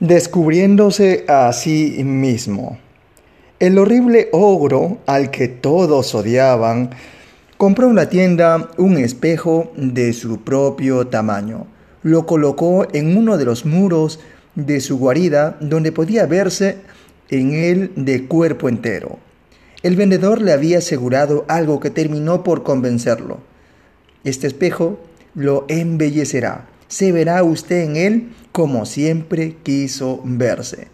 Descubriéndose a sí mismo. El horrible ogro al que todos odiaban compró en la tienda un espejo de su propio tamaño. Lo colocó en uno de los muros de su guarida donde podía verse en él de cuerpo entero. El vendedor le había asegurado algo que terminó por convencerlo. Este espejo lo embellecerá. Se verá usted en él como siempre quiso verse.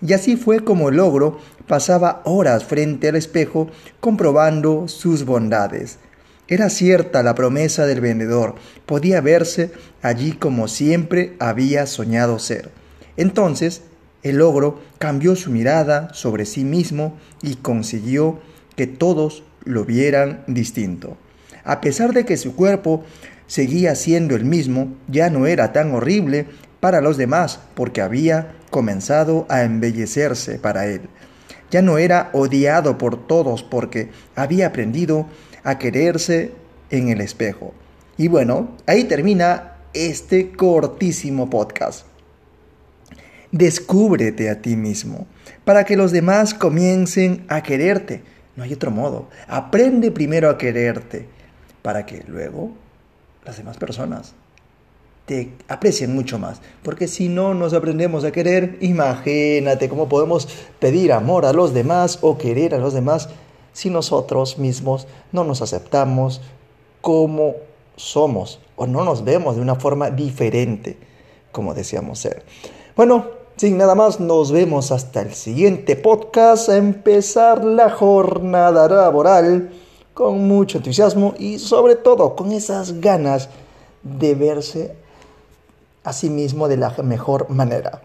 Y así fue como el ogro pasaba horas frente al espejo comprobando sus bondades. Era cierta la promesa del vendedor, podía verse allí como siempre había soñado ser. Entonces el ogro cambió su mirada sobre sí mismo y consiguió que todos lo vieran distinto. A pesar de que su cuerpo seguía siendo el mismo, ya no era tan horrible para los demás porque había comenzado a embellecerse para él. Ya no era odiado por todos porque había aprendido a quererse en el espejo. Y bueno, ahí termina este cortísimo podcast. Descúbrete a ti mismo para que los demás comiencen a quererte. No hay otro modo. Aprende primero a quererte para que luego las demás personas te aprecien mucho más. Porque si no nos aprendemos a querer, imagínate cómo podemos pedir amor a los demás o querer a los demás si nosotros mismos no nos aceptamos como somos o no nos vemos de una forma diferente como deseamos ser. Bueno, sin nada más, nos vemos hasta el siguiente podcast, a empezar la jornada laboral con mucho entusiasmo y sobre todo con esas ganas de verse a sí mismo de la mejor manera.